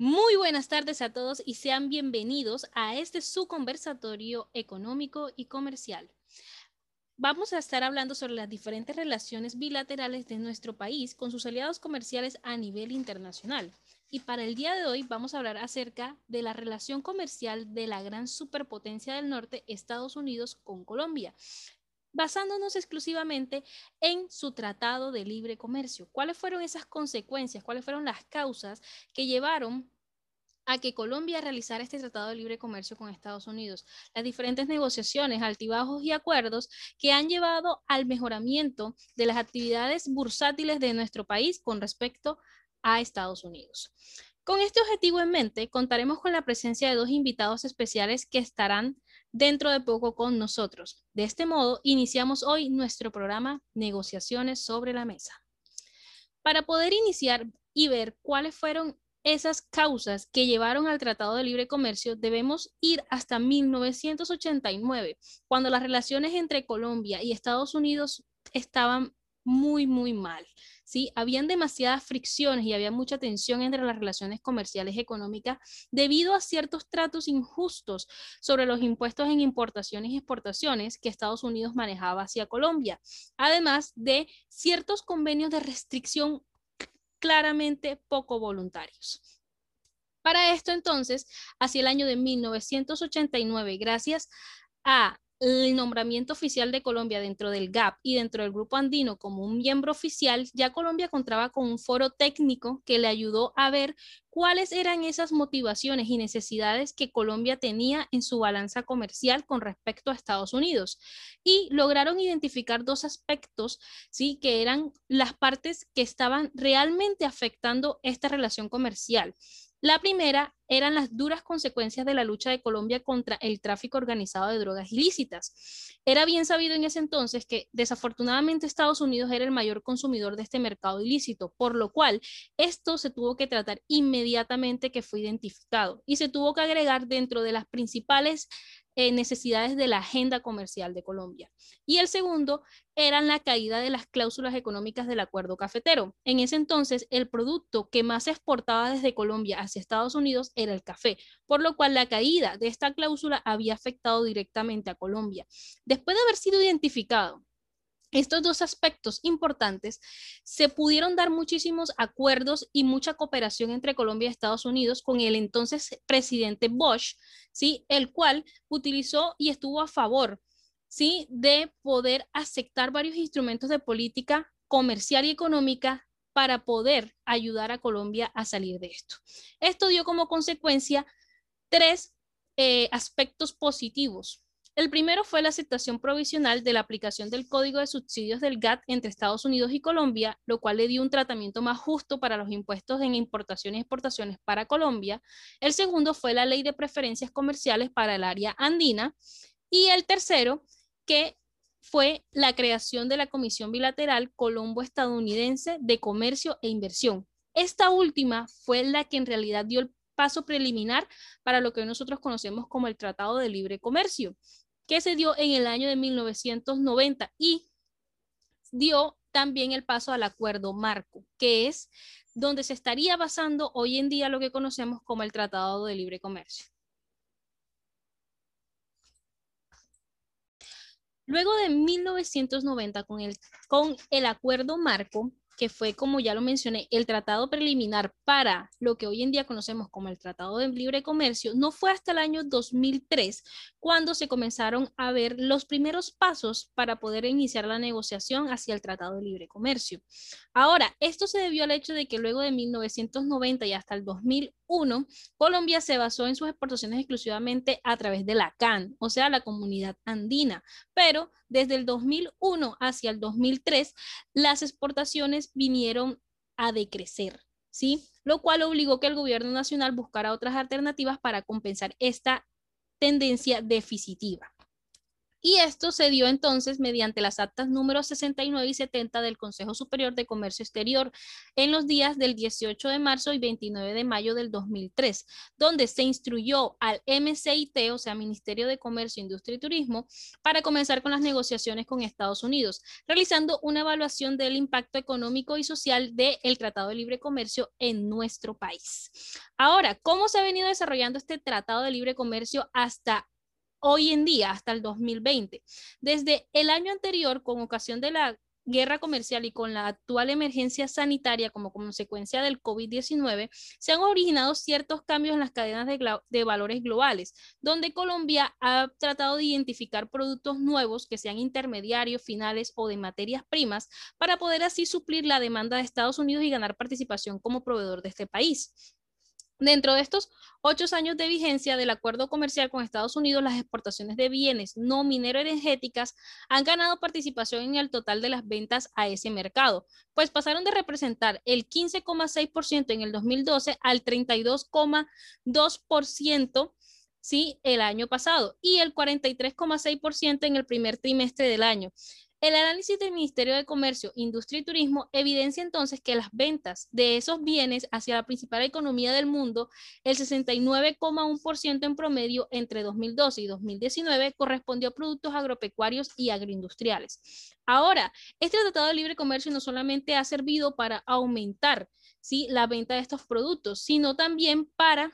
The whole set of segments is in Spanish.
Muy buenas tardes a todos y sean bienvenidos a este su conversatorio económico y comercial. Vamos a estar hablando sobre las diferentes relaciones bilaterales de nuestro país con sus aliados comerciales a nivel internacional. Y para el día de hoy vamos a hablar acerca de la relación comercial de la gran superpotencia del norte, Estados Unidos, con Colombia basándonos exclusivamente en su tratado de libre comercio. ¿Cuáles fueron esas consecuencias? ¿Cuáles fueron las causas que llevaron a que Colombia realizara este tratado de libre comercio con Estados Unidos? Las diferentes negociaciones, altibajos y acuerdos que han llevado al mejoramiento de las actividades bursátiles de nuestro país con respecto a Estados Unidos. Con este objetivo en mente, contaremos con la presencia de dos invitados especiales que estarán dentro de poco con nosotros. De este modo, iniciamos hoy nuestro programa Negociaciones sobre la Mesa. Para poder iniciar y ver cuáles fueron esas causas que llevaron al Tratado de Libre Comercio, debemos ir hasta 1989, cuando las relaciones entre Colombia y Estados Unidos estaban muy, muy mal. ¿Sí? Habían demasiadas fricciones y había mucha tensión entre las relaciones comerciales y económicas debido a ciertos tratos injustos sobre los impuestos en importaciones y exportaciones que Estados Unidos manejaba hacia Colombia, además de ciertos convenios de restricción claramente poco voluntarios. Para esto entonces, hacia el año de 1989, gracias a el nombramiento oficial de Colombia dentro del GAP y dentro del Grupo Andino como un miembro oficial, ya Colombia contaba con un foro técnico que le ayudó a ver cuáles eran esas motivaciones y necesidades que Colombia tenía en su balanza comercial con respecto a Estados Unidos. Y lograron identificar dos aspectos, ¿sí? que eran las partes que estaban realmente afectando esta relación comercial. La primera eran las duras consecuencias de la lucha de Colombia contra el tráfico organizado de drogas ilícitas. Era bien sabido en ese entonces que desafortunadamente Estados Unidos era el mayor consumidor de este mercado ilícito, por lo cual esto se tuvo que tratar inmediatamente que fue identificado y se tuvo que agregar dentro de las principales eh, necesidades de la agenda comercial de Colombia. Y el segundo eran la caída de las cláusulas económicas del acuerdo cafetero. En ese entonces, el producto que más se exportaba desde Colombia hacia Estados Unidos era el café, por lo cual la caída de esta cláusula había afectado directamente a Colombia. Después de haber sido identificado estos dos aspectos importantes, se pudieron dar muchísimos acuerdos y mucha cooperación entre Colombia y Estados Unidos con el entonces presidente Bush, ¿sí? el cual utilizó y estuvo a favor ¿sí? de poder aceptar varios instrumentos de política comercial y económica para poder ayudar a Colombia a salir de esto. Esto dio como consecuencia tres eh, aspectos positivos. El primero fue la aceptación provisional de la aplicación del Código de Subsidios del GATT entre Estados Unidos y Colombia, lo cual le dio un tratamiento más justo para los impuestos en importaciones y exportaciones para Colombia. El segundo fue la Ley de Preferencias Comerciales para el área andina. Y el tercero, que fue la creación de la Comisión Bilateral Colombo-Estadounidense de Comercio e Inversión. Esta última fue la que en realidad dio el paso preliminar para lo que nosotros conocemos como el Tratado de Libre Comercio, que se dio en el año de 1990 y dio también el paso al acuerdo marco, que es donde se estaría basando hoy en día lo que conocemos como el Tratado de Libre Comercio. Luego de 1990, con el, con el acuerdo marco, que fue, como ya lo mencioné, el tratado preliminar para lo que hoy en día conocemos como el Tratado de Libre Comercio, no fue hasta el año 2003 cuando se comenzaron a ver los primeros pasos para poder iniciar la negociación hacia el Tratado de Libre Comercio. Ahora, esto se debió al hecho de que luego de 1990 y hasta el 2001, Colombia se basó en sus exportaciones exclusivamente a través de la CAN, o sea, la comunidad andina, pero desde el 2001 hacia el 2003, las exportaciones vinieron a decrecer, ¿sí? Lo cual obligó que el gobierno nacional buscara otras alternativas para compensar esta tendencia deficitiva. Y esto se dio entonces mediante las actas número 69 y 70 del Consejo Superior de Comercio Exterior en los días del 18 de marzo y 29 de mayo del 2003, donde se instruyó al MCIT, o sea, Ministerio de Comercio, Industria y Turismo, para comenzar con las negociaciones con Estados Unidos, realizando una evaluación del impacto económico y social del Tratado de Libre Comercio en nuestro país. Ahora, ¿cómo se ha venido desarrollando este Tratado de Libre Comercio hasta hoy en día, hasta el 2020. Desde el año anterior, con ocasión de la guerra comercial y con la actual emergencia sanitaria como consecuencia del COVID-19, se han originado ciertos cambios en las cadenas de, valores globales, donde Colombia ha tratado de identificar productos nuevos que sean intermediarios, finales o de materias primas para poder así suplir la demanda de Estados Unidos y ganar participación como proveedor de este país. Dentro de estos ocho años de vigencia del acuerdo comercial con Estados Unidos, las exportaciones de bienes no minero-energéticas han ganado participación en el total de las ventas a ese mercado, pues pasaron de representar el 15,6% en el 2012 al 32,2% ¿sí? el año pasado y el 43,6% en el primer trimestre del año. El análisis del Ministerio de Comercio, Industria y Turismo evidencia entonces que las ventas de esos bienes hacia la principal economía del mundo, el 69,1% en promedio entre 2012 y 2019, correspondió a productos agropecuarios y agroindustriales. Ahora, este Tratado de Libre Comercio no solamente ha servido para aumentar ¿sí? la venta de estos productos, sino también para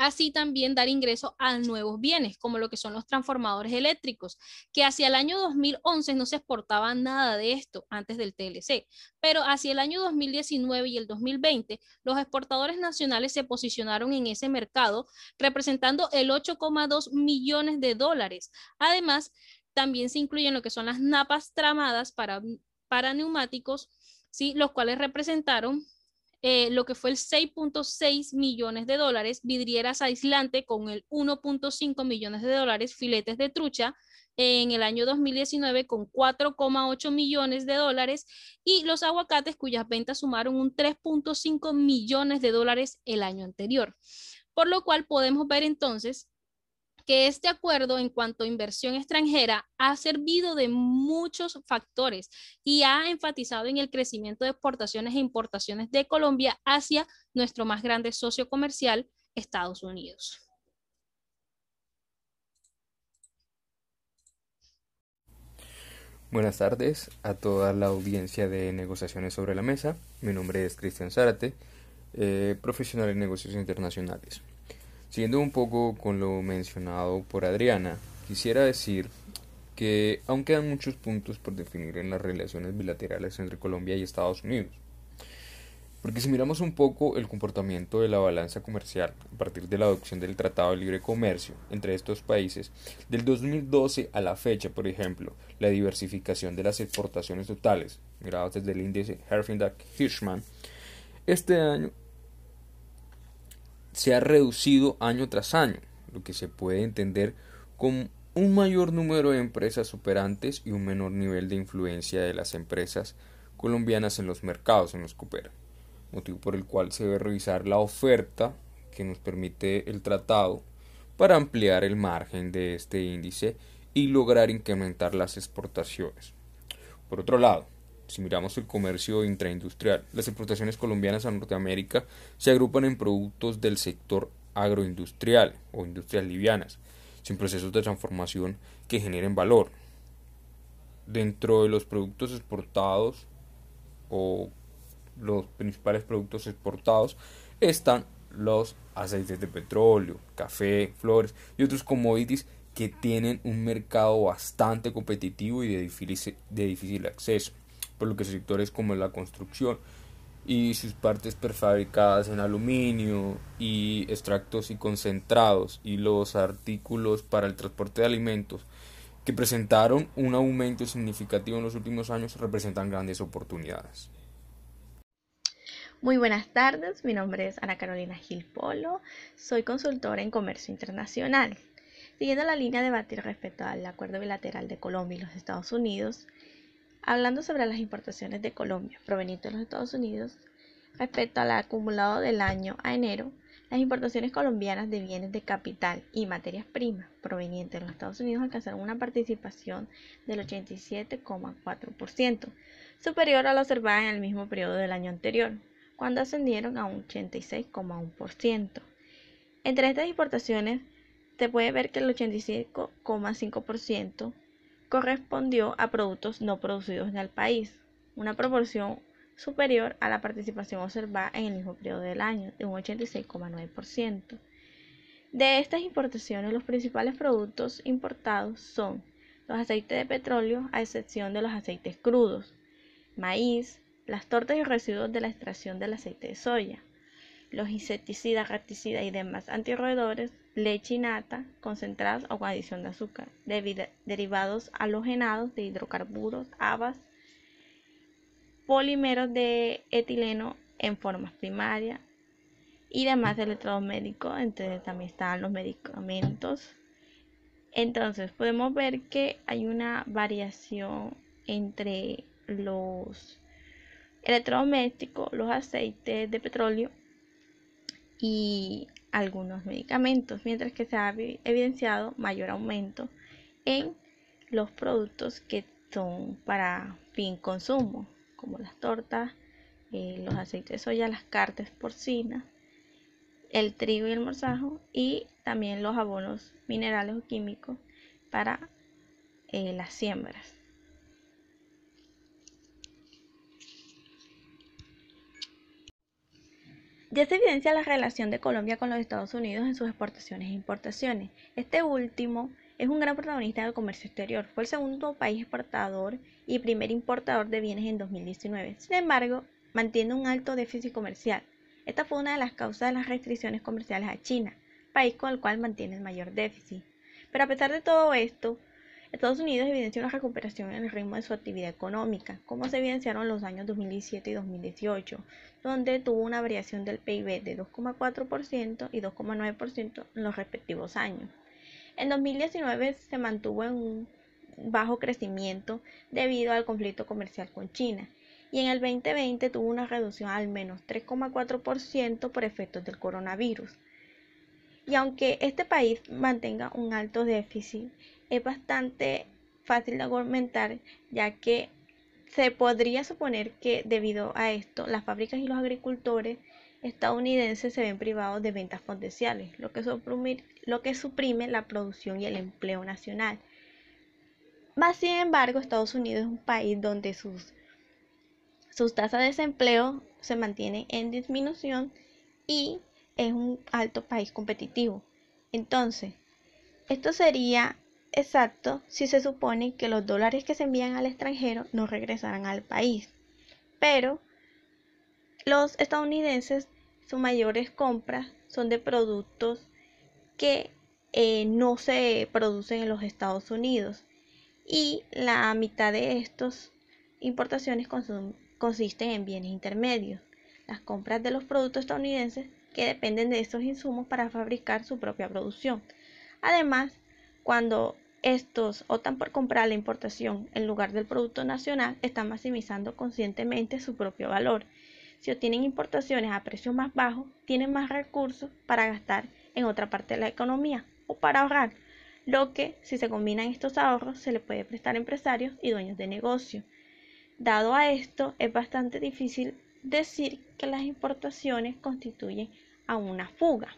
así también dar ingreso a nuevos bienes, como lo que son los transformadores eléctricos, que hacia el año 2011 no se exportaba nada de esto antes del TLC, pero hacia el año 2019 y el 2020 los exportadores nacionales se posicionaron en ese mercado representando el 8,2 millones de dólares. Además, también se incluyen lo que son las napas tramadas para, para neumáticos, ¿sí? los cuales representaron eh, lo que fue el 6.6 millones de dólares, vidrieras aislante con el 1.5 millones de dólares, filetes de trucha en el año 2019 con 4,8 millones de dólares y los aguacates cuyas ventas sumaron un 3.5 millones de dólares el año anterior. Por lo cual podemos ver entonces que este acuerdo en cuanto a inversión extranjera ha servido de muchos factores y ha enfatizado en el crecimiento de exportaciones e importaciones de Colombia hacia nuestro más grande socio comercial, Estados Unidos. Buenas tardes a toda la audiencia de negociaciones sobre la mesa. Mi nombre es Cristian Zárate, eh, profesional en negocios internacionales. Siguiendo un poco con lo mencionado por Adriana, quisiera decir que aún quedan muchos puntos por definir en las relaciones bilaterales entre Colombia y Estados Unidos. Porque si miramos un poco el comportamiento de la balanza comercial a partir de la adopción del Tratado de Libre Comercio entre estos países, del 2012 a la fecha, por ejemplo, la diversificación de las exportaciones totales, miradas desde el índice Herfindahl-Hirschman, este año se ha reducido año tras año, lo que se puede entender como un mayor número de empresas operantes y un menor nivel de influencia de las empresas colombianas en los mercados en los que operan, motivo por el cual se debe revisar la oferta que nos permite el tratado para ampliar el margen de este índice y lograr incrementar las exportaciones. Por otro lado, si miramos el comercio intraindustrial, las exportaciones colombianas a Norteamérica se agrupan en productos del sector agroindustrial o industrias livianas, sin procesos de transformación que generen valor. Dentro de los productos exportados o los principales productos exportados están los aceites de petróleo, café, flores y otros commodities que tienen un mercado bastante competitivo y de difícil, de difícil acceso por lo que sectores como la construcción y sus partes prefabricadas en aluminio y extractos y concentrados y los artículos para el transporte de alimentos que presentaron un aumento significativo en los últimos años representan grandes oportunidades. Muy buenas tardes, mi nombre es Ana Carolina Gil Polo, soy consultora en comercio internacional. Siguiendo la línea de debatir respecto al acuerdo bilateral de Colombia y los Estados Unidos, Hablando sobre las importaciones de Colombia provenientes de los Estados Unidos, respecto al acumulado del año a enero, Las importaciones colombianas de bienes de capital y materias primas provenientes de los Estados Unidos alcanzaron una participación del 87,4%, superior a la observada en el mismo periodo del año anterior, cuando ascendieron a un 86,1%. Entre estas importaciones se puede ver que el 85,5% correspondió a productos no producidos en el país, una proporción superior a la participación observada en el mismo periodo del año, de un 86,9%. De estas importaciones, los principales productos importados son los aceites de petróleo, a excepción de los aceites crudos, maíz, las tortas y residuos de la extracción del aceite de soya, los insecticidas, reticidas y demás antirroedores, leche y nata, concentradas o con adición de azúcar, derivados halogenados de hidrocarburos, habas, polímeros de etileno en formas primarias y demás electrodomésticos, entonces también están los medicamentos. Entonces podemos ver que hay una variación entre los electrodomésticos, los aceites de petróleo y algunos medicamentos, mientras que se ha evidenciado mayor aumento en los productos que son para fin consumo como las tortas, eh, los aceites de soya, las carnes porcinas, el trigo y el morzajo y también los abonos minerales o químicos para eh, las siembras. Ya se evidencia la relación de Colombia con los Estados Unidos en sus exportaciones e importaciones. Este último es un gran protagonista del comercio exterior. Fue el segundo país exportador y primer importador de bienes en 2019. Sin embargo, mantiene un alto déficit comercial. Esta fue una de las causas de las restricciones comerciales a China, país con el cual mantiene el mayor déficit. Pero a pesar de todo esto, Estados Unidos evidencia una recuperación en el ritmo de su actividad económica, como se evidenciaron en los años 2017 y 2018, donde tuvo una variación del PIB de 2,4% y 2,9% en los respectivos años. En 2019 se mantuvo en un bajo crecimiento debido al conflicto comercial con China y en el 2020 tuvo una reducción al menos 3,4% por efectos del coronavirus. Y aunque este país mantenga un alto déficit, es bastante fácil de argumentar ya que se podría suponer que debido a esto las fábricas y los agricultores estadounidenses se ven privados de ventas potenciales, lo que, lo que suprime la producción y el empleo nacional. Más sin embargo, Estados Unidos es un país donde sus, sus tasas de desempleo se mantienen en disminución y es un alto país competitivo. Entonces, esto sería exacto si se supone que los dólares que se envían al extranjero no regresarán al país. Pero los estadounidenses, sus mayores compras son de productos que eh, no se producen en los Estados Unidos y la mitad de estas importaciones consisten en bienes intermedios, las compras de los productos estadounidenses que dependen de estos insumos para fabricar su propia producción. Además, cuando estos optan por comprar la importación en lugar del producto nacional, están maximizando conscientemente su propio valor si obtienen importaciones a precios más bajos, tienen más recursos para gastar en otra parte de la economía o para ahorrar, lo que si se combinan estos ahorros se le puede prestar a empresarios y dueños de negocio. Dado a esto, es bastante difícil decir que las importaciones constituyen a una fuga.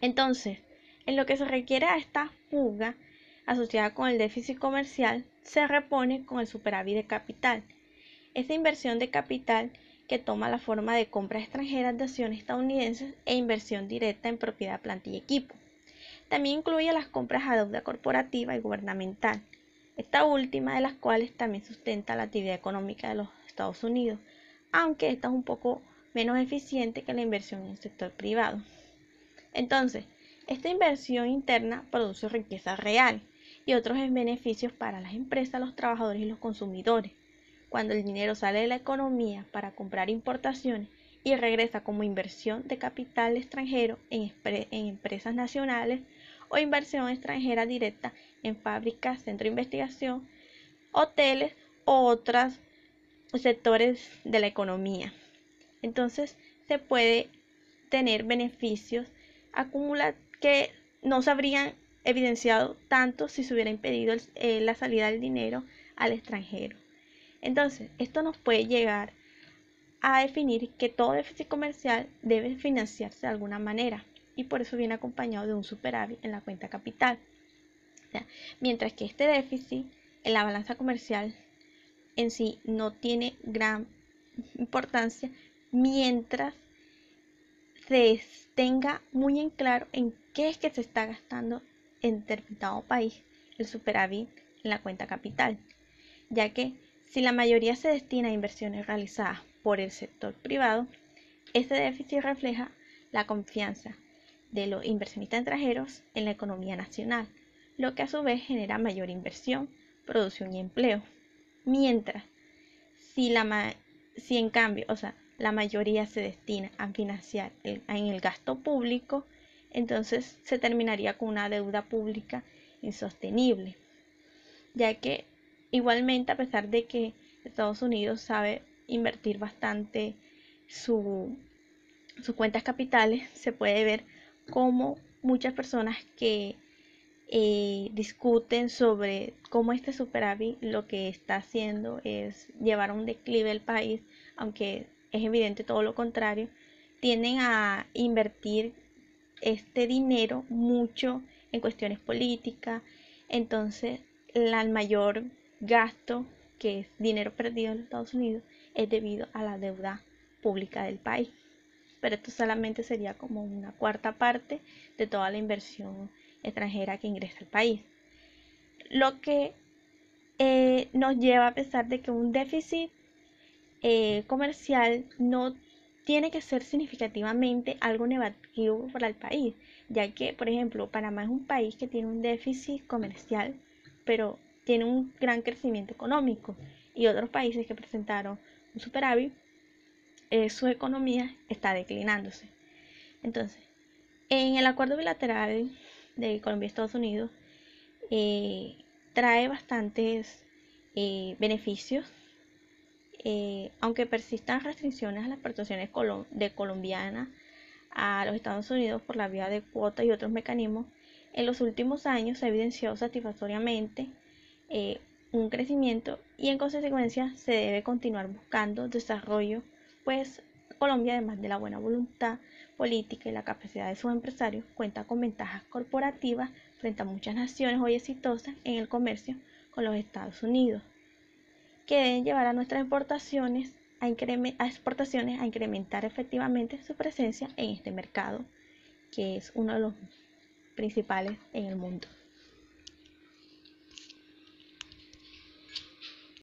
Entonces, en lo que se requiere a esta fuga asociada con el déficit comercial, se repone con el superávit de capital. Esta inversión de capital que toma la forma de compras extranjeras de acciones estadounidenses e inversión directa en propiedad, planta y equipo. También incluye las compras a deuda corporativa y gubernamental, esta última de las cuales también sustenta la actividad económica de los Estados Unidos, aunque esta es un poco menos eficiente que la inversión en el sector privado. Entonces, esta inversión interna produce riqueza real y otros beneficios para las empresas, los trabajadores y los consumidores cuando el dinero sale de la economía para comprar importaciones y regresa como inversión de capital extranjero en, empresas nacionales o inversión extranjera directa en fábricas, centro de investigación, hoteles o otros sectores de la economía. Entonces se puede tener beneficios acumulados que no se habrían evidenciado tanto si se hubiera impedido eh, la salida del dinero al extranjero. Entonces, esto nos puede llegar a definir que todo déficit comercial debe financiarse de alguna manera y por eso viene acompañado de un superávit en la cuenta capital. mientras que este déficit en la balanza comercial en sí no tiene gran importancia mientras se tenga muy en claro en qué es que se está gastando en determinado país el superávit en la cuenta capital, ya que si la mayoría se destina a inversiones realizadas por el sector privado, este déficit refleja la confianza de los inversionistas extranjeros en la economía nacional, lo que a su vez genera mayor inversión, producción y empleo. Mientras, si, la si en cambio, o sea, la mayoría se destina a financiar en el gasto público, entonces se terminaría con una deuda pública insostenible, ya que igualmente a pesar de que Estados Unidos sabe invertir bastante sus cuentas capitales, se puede ver cómo muchas personas que eh, discuten sobre cómo este superávit lo que está haciendo es llevar a un declive el país, aunque es evidente todo lo contrario, tienden a invertir este dinero mucho en cuestiones políticas. Entonces, el mayor gasto, que es dinero perdido en Estados Unidos, es debido a la deuda pública del país. Pero esto solamente sería como una cuarta parte de toda la inversión extranjera que ingresa al país. Lo que eh, nos lleva a pensar de que un déficit eh, comercial no tiene que ser significativamente algo negativo para el país, ya que, por ejemplo, Panamá es un país que tiene un déficit comercial, pero tiene un gran crecimiento económico, y otros países que presentaron un superávit, eh, su economía está declinándose. Entonces, en el acuerdo bilateral de Colombia y Estados Unidos, eh, trae bastantes beneficios eh, aunque persistan restricciones a las exportaciones de colombianas a los Estados Unidos por la vía de cuotas y otros mecanismos, en los últimos años se ha evidenciado satisfactoriamente eh, un crecimiento y en consecuencia se debe continuar buscando desarrollo, pues Colombia, además de la buena voluntad política y la capacidad de sus empresarios, cuenta con ventajas corporativas frente a muchas naciones hoy exitosas en el comercio con los Estados Unidos que deben llevar a nuestras exportaciones a, a exportaciones a incrementar efectivamente su presencia en este mercado, que es uno de los principales en el mundo.